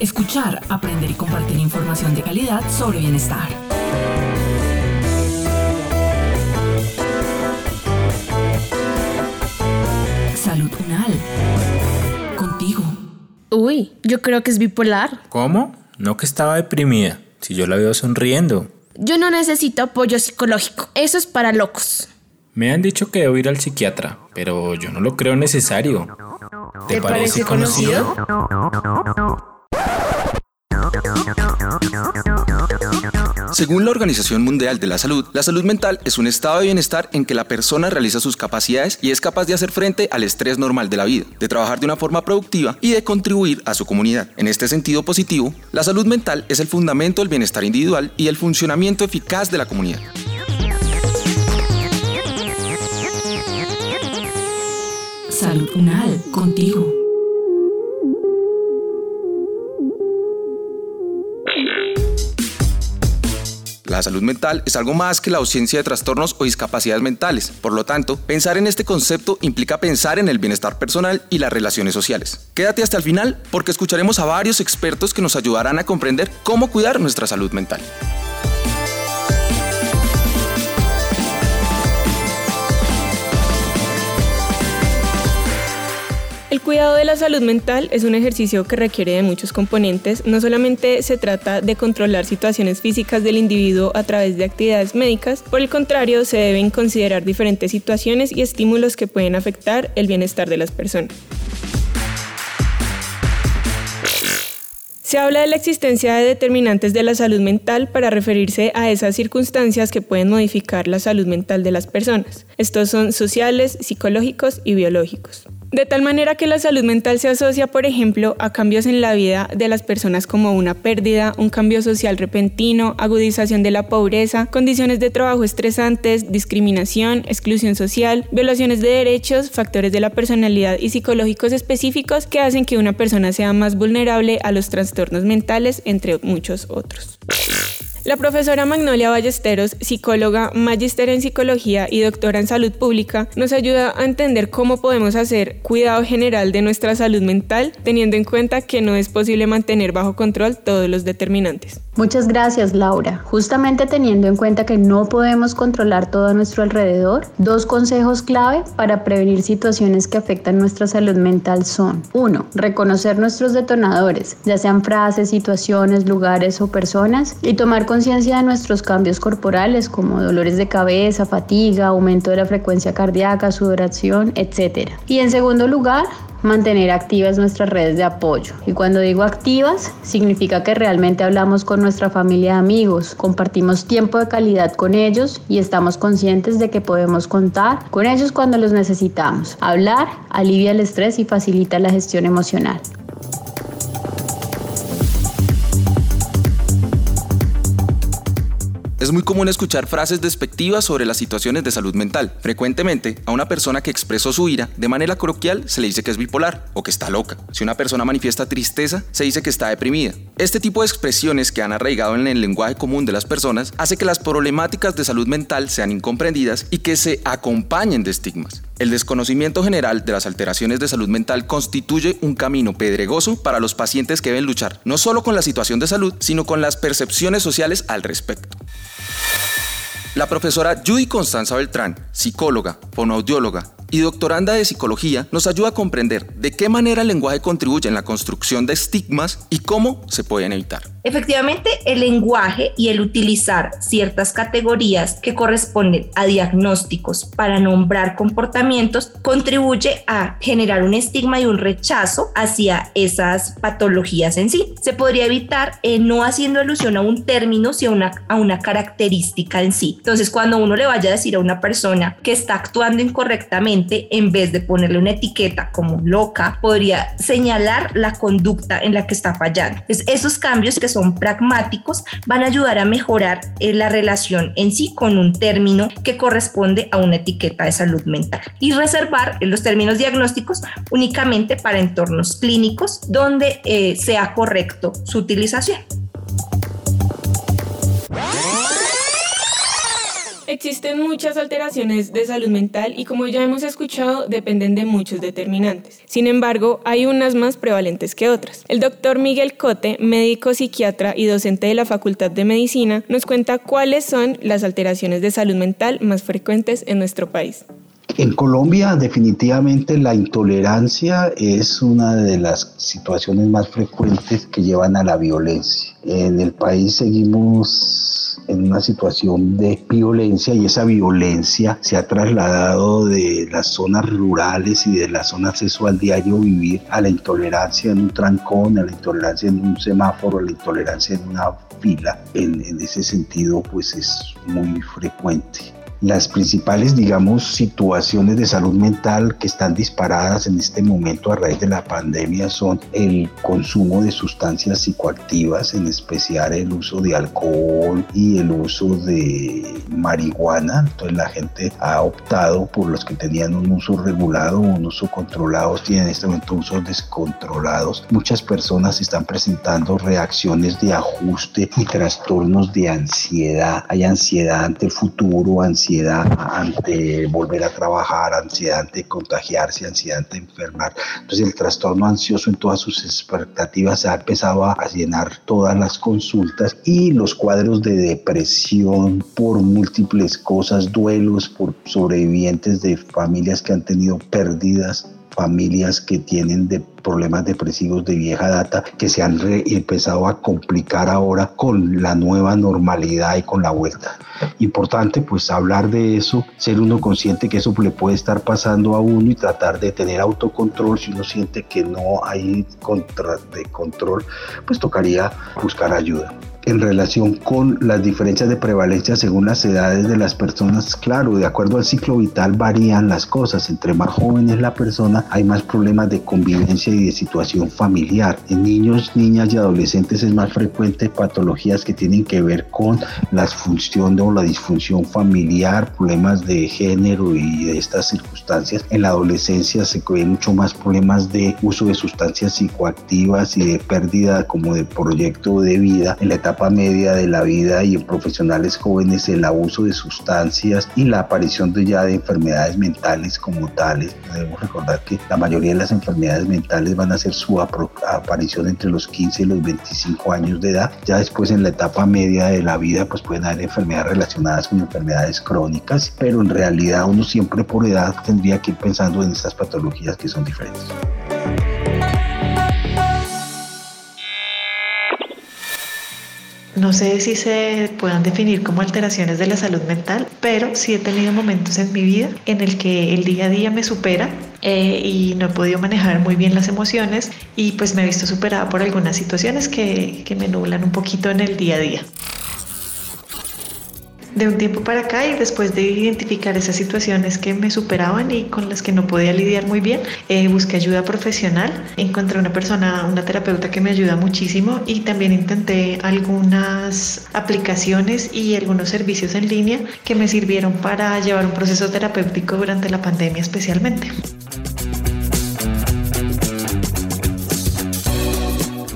Escuchar, aprender y compartir información de calidad sobre bienestar. Salud Unal. Contigo. Uy, yo creo que es bipolar. ¿Cómo? No que estaba deprimida. Si yo la veo sonriendo. Yo no necesito apoyo psicológico. Eso es para locos. Me han dicho que debo ir al psiquiatra, pero yo no lo creo necesario. ¿Te parece conocido? Según la Organización Mundial de la Salud, la salud mental es un estado de bienestar en que la persona realiza sus capacidades y es capaz de hacer frente al estrés normal de la vida, de trabajar de una forma productiva y de contribuir a su comunidad. En este sentido positivo, la salud mental es el fundamento del bienestar individual y el funcionamiento eficaz de la comunidad. Salud contigo. La salud mental es algo más que la ausencia de trastornos o discapacidades mentales. Por lo tanto, pensar en este concepto implica pensar en el bienestar personal y las relaciones sociales. Quédate hasta el final porque escucharemos a varios expertos que nos ayudarán a comprender cómo cuidar nuestra salud mental. Cuidado de la salud mental es un ejercicio que requiere de muchos componentes. No solamente se trata de controlar situaciones físicas del individuo a través de actividades médicas, por el contrario, se deben considerar diferentes situaciones y estímulos que pueden afectar el bienestar de las personas. Se habla de la existencia de determinantes de la salud mental para referirse a esas circunstancias que pueden modificar la salud mental de las personas. Estos son sociales, psicológicos y biológicos. De tal manera que la salud mental se asocia, por ejemplo, a cambios en la vida de las personas como una pérdida, un cambio social repentino, agudización de la pobreza, condiciones de trabajo estresantes, discriminación, exclusión social, violaciones de derechos, factores de la personalidad y psicológicos específicos que hacen que una persona sea más vulnerable a los trastornos mentales, entre muchos otros. La profesora Magnolia Ballesteros, psicóloga, magíster en psicología y doctora en salud pública, nos ayuda a entender cómo podemos hacer cuidado general de nuestra salud mental, teniendo en cuenta que no es posible mantener bajo control todos los determinantes. Muchas gracias, Laura. Justamente teniendo en cuenta que no podemos controlar todo a nuestro alrededor, dos consejos clave para prevenir situaciones que afectan nuestra salud mental son 1. Reconocer nuestros detonadores, ya sean frases, situaciones, lugares o personas, y tomar conciencia de nuestros cambios corporales como dolores de cabeza, fatiga, aumento de la frecuencia cardíaca, sudoración, etc. Y en segundo lugar, mantener activas nuestras redes de apoyo. Y cuando digo activas, significa que realmente hablamos con nuestra familia de amigos, compartimos tiempo de calidad con ellos y estamos conscientes de que podemos contar con ellos cuando los necesitamos. Hablar alivia el estrés y facilita la gestión emocional. Es muy común escuchar frases despectivas sobre las situaciones de salud mental. Frecuentemente, a una persona que expresó su ira de manera coloquial se le dice que es bipolar o que está loca. Si una persona manifiesta tristeza, se dice que está deprimida. Este tipo de expresiones que han arraigado en el lenguaje común de las personas hace que las problemáticas de salud mental sean incomprendidas y que se acompañen de estigmas. El desconocimiento general de las alteraciones de salud mental constituye un camino pedregoso para los pacientes que deben luchar no solo con la situación de salud, sino con las percepciones sociales al respecto. La profesora Judy Constanza Beltrán, psicóloga, fonoaudióloga y doctoranda de psicología, nos ayuda a comprender de qué manera el lenguaje contribuye en la construcción de estigmas y cómo se pueden evitar. Efectivamente, el lenguaje y el utilizar ciertas categorías que corresponden a diagnósticos para nombrar comportamientos contribuye a generar un estigma y un rechazo hacia esas patologías en sí. Se podría evitar eh, no haciendo alusión a un término, sino una, a una característica en sí. Entonces, cuando uno le vaya a decir a una persona que está actuando incorrectamente, únicamente en vez de ponerle una etiqueta como loca, podría señalar la conducta en la que está fallando. esos cambios que son pragmáticos van a ayudar a mejorar eh, la relación en sí con un término que corresponde a una etiqueta de salud mental y reservar los términos diagnósticos únicamente para entornos clínicos donde eh, sea correcto su utilización. Existen muchas alteraciones de salud mental y como ya hemos escuchado dependen de muchos determinantes. Sin embargo, hay unas más prevalentes que otras. El doctor Miguel Cote, médico psiquiatra y docente de la Facultad de Medicina, nos cuenta cuáles son las alteraciones de salud mental más frecuentes en nuestro país. En Colombia definitivamente la intolerancia es una de las situaciones más frecuentes que llevan a la violencia. En el país seguimos en una situación de violencia y esa violencia se ha trasladado de las zonas rurales y de las zonas acceso al diario vivir a la intolerancia en un trancón, a la intolerancia en un semáforo, a la intolerancia en una fila. En, en ese sentido, pues es muy frecuente. Las principales, digamos, situaciones de salud mental que están disparadas en este momento a raíz de la pandemia son el consumo de sustancias psicoactivas, en especial el uso de alcohol y el uso de marihuana. Entonces la gente ha optado por los que tenían un uso regulado un uso controlado, tienen en este momento usos descontrolados. Muchas personas están presentando reacciones de ajuste y trastornos de ansiedad. Hay ansiedad ante el futuro, ansiedad ansiedad ante volver a trabajar, ansiedad ante contagiarse, ansiedad ante enfermar. Entonces el trastorno ansioso en todas sus expectativas ha empezado a llenar todas las consultas y los cuadros de depresión por múltiples cosas, duelos por sobrevivientes de familias que han tenido pérdidas familias que tienen de problemas depresivos de vieja data que se han empezado a complicar ahora con la nueva normalidad y con la vuelta. Importante pues hablar de eso, ser uno consciente que eso le puede estar pasando a uno y tratar de tener autocontrol. Si uno siente que no hay contra de control, pues tocaría buscar ayuda en relación con las diferencias de prevalencia según las edades de las personas, claro, de acuerdo al ciclo vital varían las cosas. Entre más joven es la persona, hay más problemas de convivencia y de situación familiar. En niños, niñas y adolescentes es más frecuente patologías que tienen que ver con la función o la disfunción familiar, problemas de género y de estas circunstancias. En la adolescencia se ven mucho más problemas de uso de sustancias psicoactivas y de pérdida como de proyecto de vida en la etapa media de la vida y en profesionales jóvenes el abuso de sustancias y la aparición de ya de enfermedades mentales como tales. Debemos recordar que la mayoría de las enfermedades mentales van a ser su aparición entre los 15 y los 25 años de edad. Ya después en la etapa media de la vida pues pueden haber enfermedades relacionadas con enfermedades crónicas, pero en realidad uno siempre por edad tendría que ir pensando en estas patologías que son diferentes. No sé si se puedan definir como alteraciones de la salud mental, pero sí he tenido momentos en mi vida en el que el día a día me supera eh, y no he podido manejar muy bien las emociones y pues me he visto superada por algunas situaciones que, que me nublan un poquito en el día a día de un tiempo para acá y después de identificar esas situaciones que me superaban y con las que no podía lidiar muy bien, eh, busqué ayuda profesional. Encontré una persona, una terapeuta que me ayuda muchísimo y también intenté algunas aplicaciones y algunos servicios en línea que me sirvieron para llevar un proceso terapéutico durante la pandemia especialmente.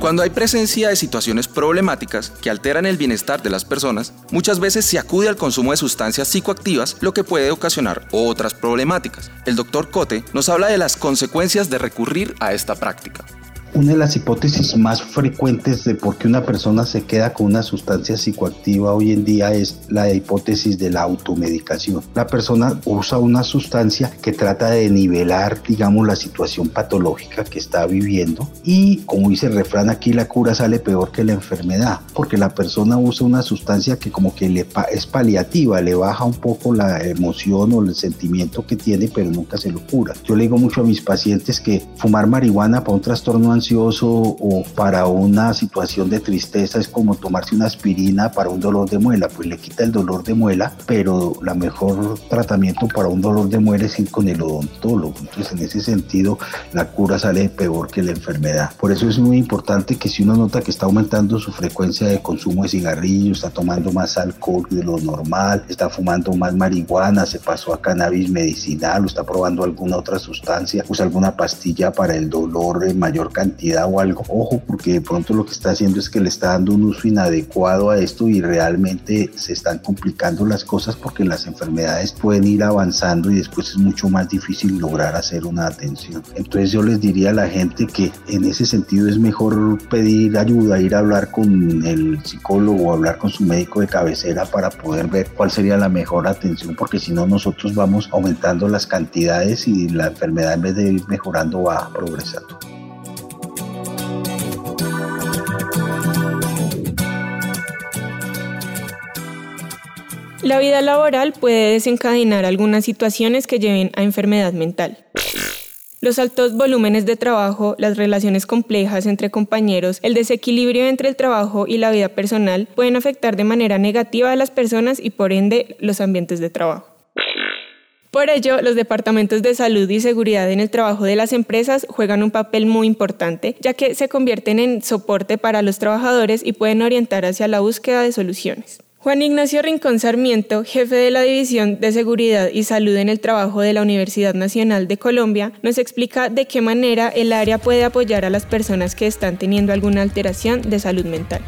Cuando hay presencia de situaciones problemáticas que alteran el bienestar de las personas, muchas veces se acude al consumo de sustancias psicoactivas, lo que puede ocasionar otras problemáticas. El doctor Cote nos habla de las consecuencias de recurrir a esta práctica. Una de las hipótesis más frecuentes de por qué una persona se queda con una sustancia psicoactiva hoy en día es la hipótesis de la automedicación. La persona usa una sustancia que trata de nivelar, digamos, la situación patológica que está viviendo y, como dice el refrán aquí, la cura sale peor que la enfermedad, porque la persona usa una sustancia que como que le es paliativa, le baja un poco la emoción o el sentimiento que tiene, pero nunca se lo cura. Yo le digo mucho a mis pacientes que fumar marihuana para un trastorno ansioso o para una situación de tristeza es como tomarse una aspirina para un dolor de muela, pues le quita el dolor de muela, pero la mejor tratamiento para un dolor de muela es ir con el odontólogo. Entonces, en ese sentido, la cura sale peor que la enfermedad. Por eso es muy importante que si uno nota que está aumentando su frecuencia de consumo de cigarrillos, está tomando más alcohol de lo normal, está fumando más marihuana, se pasó a cannabis medicinal o está probando alguna otra sustancia, usa alguna pastilla para el dolor en mayor cantidad o algo. Ojo, porque de pronto lo que está haciendo es que le está dando un uso inadecuado a esto y realmente se están complicando las cosas porque las enfermedades pueden ir avanzando y después es mucho más difícil lograr hacer una atención. Entonces yo les diría a la gente que en ese sentido es mejor pedir ayuda, ir a hablar con el psicólogo o hablar con su médico de cabecera para poder ver cuál sería la mejor atención porque si no nosotros vamos aumentando las cantidades y la enfermedad en vez de ir mejorando va progresando. La vida laboral puede desencadenar algunas situaciones que lleven a enfermedad mental. Los altos volúmenes de trabajo, las relaciones complejas entre compañeros, el desequilibrio entre el trabajo y la vida personal pueden afectar de manera negativa a las personas y por ende los ambientes de trabajo. Por ello, los departamentos de salud y seguridad en el trabajo de las empresas juegan un papel muy importante, ya que se convierten en soporte para los trabajadores y pueden orientar hacia la búsqueda de soluciones. Juan Ignacio Rincón Sarmiento, jefe de la División de Seguridad y Salud en el Trabajo de la Universidad Nacional de Colombia, nos explica de qué manera el área puede apoyar a las personas que están teniendo alguna alteración de salud mental.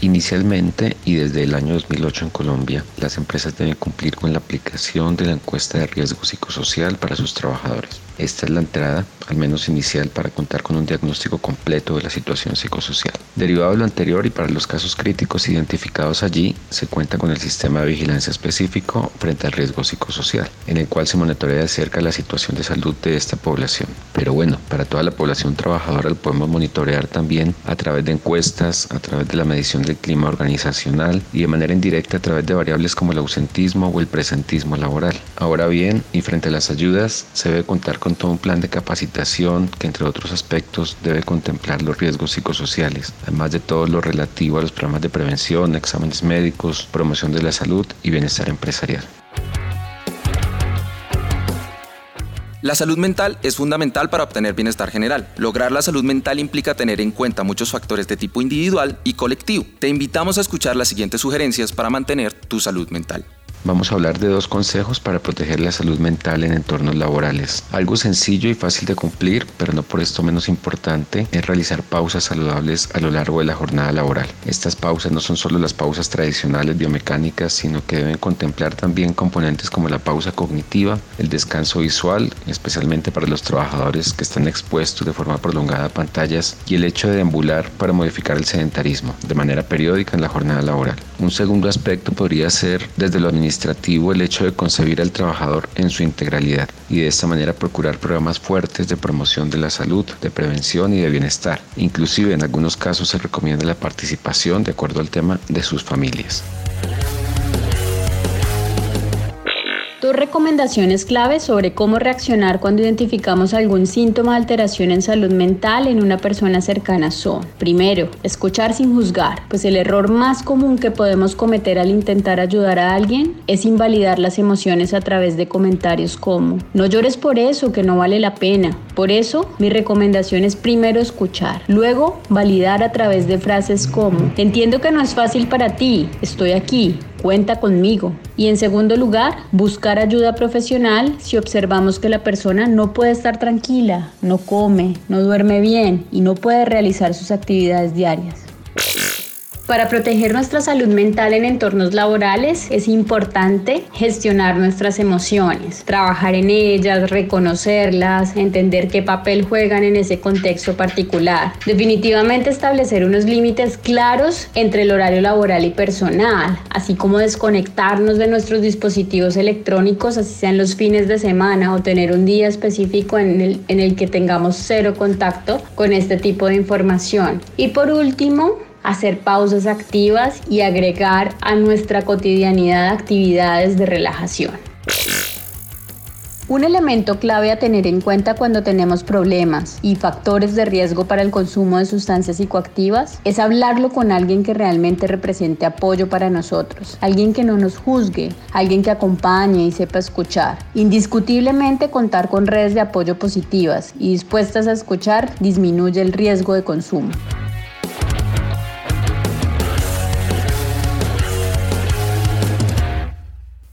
Inicialmente y desde el año 2008 en Colombia, las empresas deben cumplir con la aplicación de la encuesta de riesgo psicosocial para sus trabajadores. Esta es la entrada, al menos inicial, para contar con un diagnóstico completo de la situación psicosocial. Derivado de lo anterior y para los casos críticos identificados allí, se cuenta con el sistema de vigilancia específico frente al riesgo psicosocial, en el cual se monitorea de cerca la situación de salud de esta población. Pero bueno, para toda la población trabajadora lo podemos monitorear también a través de encuestas, a través de la medición del clima organizacional y de manera indirecta a través de variables como el ausentismo o el presentismo laboral. Ahora bien, y frente a las ayudas, se debe contar con todo un plan de capacitación que entre otros aspectos debe contemplar los riesgos psicosociales, además de todo lo relativo a los programas de prevención, exámenes médicos, promoción de la salud y bienestar empresarial. La salud mental es fundamental para obtener bienestar general. Lograr la salud mental implica tener en cuenta muchos factores de tipo individual y colectivo. Te invitamos a escuchar las siguientes sugerencias para mantener tu salud mental. Vamos a hablar de dos consejos para proteger la salud mental en entornos laborales. Algo sencillo y fácil de cumplir, pero no por esto menos importante, es realizar pausas saludables a lo largo de la jornada laboral. Estas pausas no son solo las pausas tradicionales biomecánicas, sino que deben contemplar también componentes como la pausa cognitiva, el descanso visual, especialmente para los trabajadores que están expuestos de forma prolongada a pantallas, y el hecho de deambular para modificar el sedentarismo de manera periódica en la jornada laboral. Un segundo aspecto podría ser desde lo administrativo el hecho de concebir al trabajador en su integralidad y de esta manera procurar programas fuertes de promoción de la salud, de prevención y de bienestar. Inclusive en algunos casos se recomienda la participación de acuerdo al tema de sus familias. Dos recomendaciones claves sobre cómo reaccionar cuando identificamos algún síntoma de alteración en salud mental en una persona cercana son, primero, escuchar sin juzgar, pues el error más común que podemos cometer al intentar ayudar a alguien es invalidar las emociones a través de comentarios como, no llores por eso, que no vale la pena. Por eso, mi recomendación es primero escuchar, luego validar a través de frases como, entiendo que no es fácil para ti, estoy aquí, cuenta conmigo. Y en segundo lugar, buscar ayuda profesional si observamos que la persona no puede estar tranquila, no come, no duerme bien y no puede realizar sus actividades diarias. Para proteger nuestra salud mental en entornos laborales es importante gestionar nuestras emociones, trabajar en ellas, reconocerlas, entender qué papel juegan en ese contexto particular. Definitivamente establecer unos límites claros entre el horario laboral y personal, así como desconectarnos de nuestros dispositivos electrónicos, así sean los fines de semana o tener un día específico en el, en el que tengamos cero contacto con este tipo de información. Y por último, hacer pausas activas y agregar a nuestra cotidianidad actividades de relajación. Un elemento clave a tener en cuenta cuando tenemos problemas y factores de riesgo para el consumo de sustancias psicoactivas es hablarlo con alguien que realmente represente apoyo para nosotros, alguien que no nos juzgue, alguien que acompañe y sepa escuchar. Indiscutiblemente contar con redes de apoyo positivas y dispuestas a escuchar disminuye el riesgo de consumo.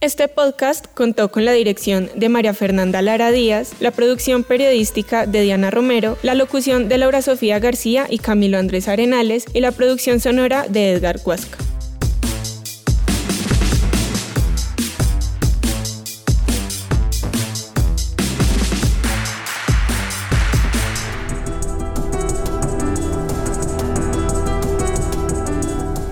Este podcast contó con la dirección de María Fernanda Lara Díaz, la producción periodística de Diana Romero, la locución de Laura Sofía García y Camilo Andrés Arenales y la producción sonora de Edgar Huasca.